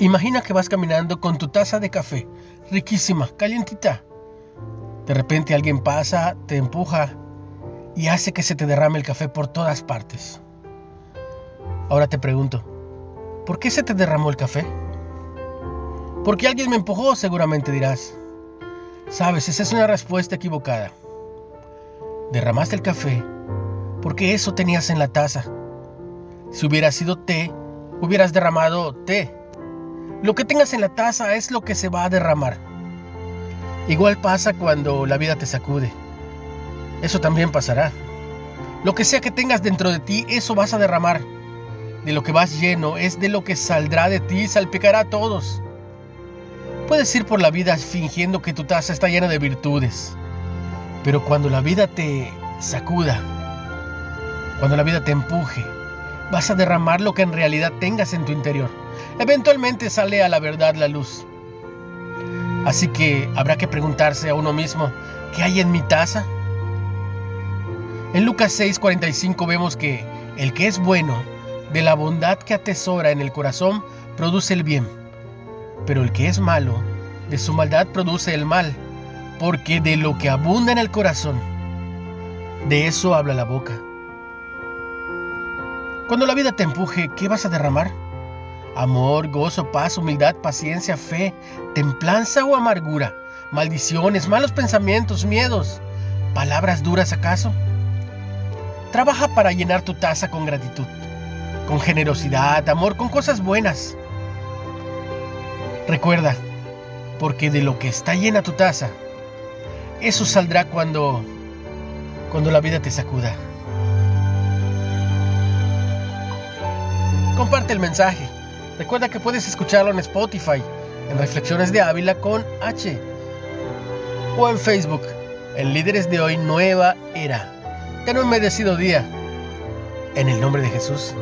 Imagina que vas caminando con tu taza de café, riquísima, calientita. De repente alguien pasa, te empuja y hace que se te derrame el café por todas partes. Ahora te pregunto, ¿por qué se te derramó el café? Porque alguien me empujó, seguramente dirás. Sabes, esa es una respuesta equivocada. Derramaste el café porque eso tenías en la taza. Si hubiera sido té, hubieras derramado té. Lo que tengas en la taza es lo que se va a derramar. Igual pasa cuando la vida te sacude. Eso también pasará. Lo que sea que tengas dentro de ti, eso vas a derramar. De lo que vas lleno es de lo que saldrá de ti y salpicará a todos. Puedes ir por la vida fingiendo que tu taza está llena de virtudes. Pero cuando la vida te sacuda, cuando la vida te empuje, vas a derramar lo que en realidad tengas en tu interior. Eventualmente sale a la verdad la luz. Así que habrá que preguntarse a uno mismo, ¿qué hay en mi taza? En Lucas 6:45 vemos que el que es bueno, de la bondad que atesora en el corazón, produce el bien. Pero el que es malo, de su maldad produce el mal, porque de lo que abunda en el corazón, de eso habla la boca. Cuando la vida te empuje, ¿qué vas a derramar? Amor, gozo, paz, humildad, paciencia, fe, templanza o amargura, maldiciones, malos pensamientos, miedos, palabras duras acaso. Trabaja para llenar tu taza con gratitud, con generosidad, amor, con cosas buenas. Recuerda, porque de lo que está llena tu taza, eso saldrá cuando cuando la vida te sacuda. Comparte el mensaje. Recuerda que puedes escucharlo en Spotify, en Reflexiones de Ávila con H, o en Facebook, en Líderes de Hoy Nueva Era. Ten un merecido día. En el nombre de Jesús.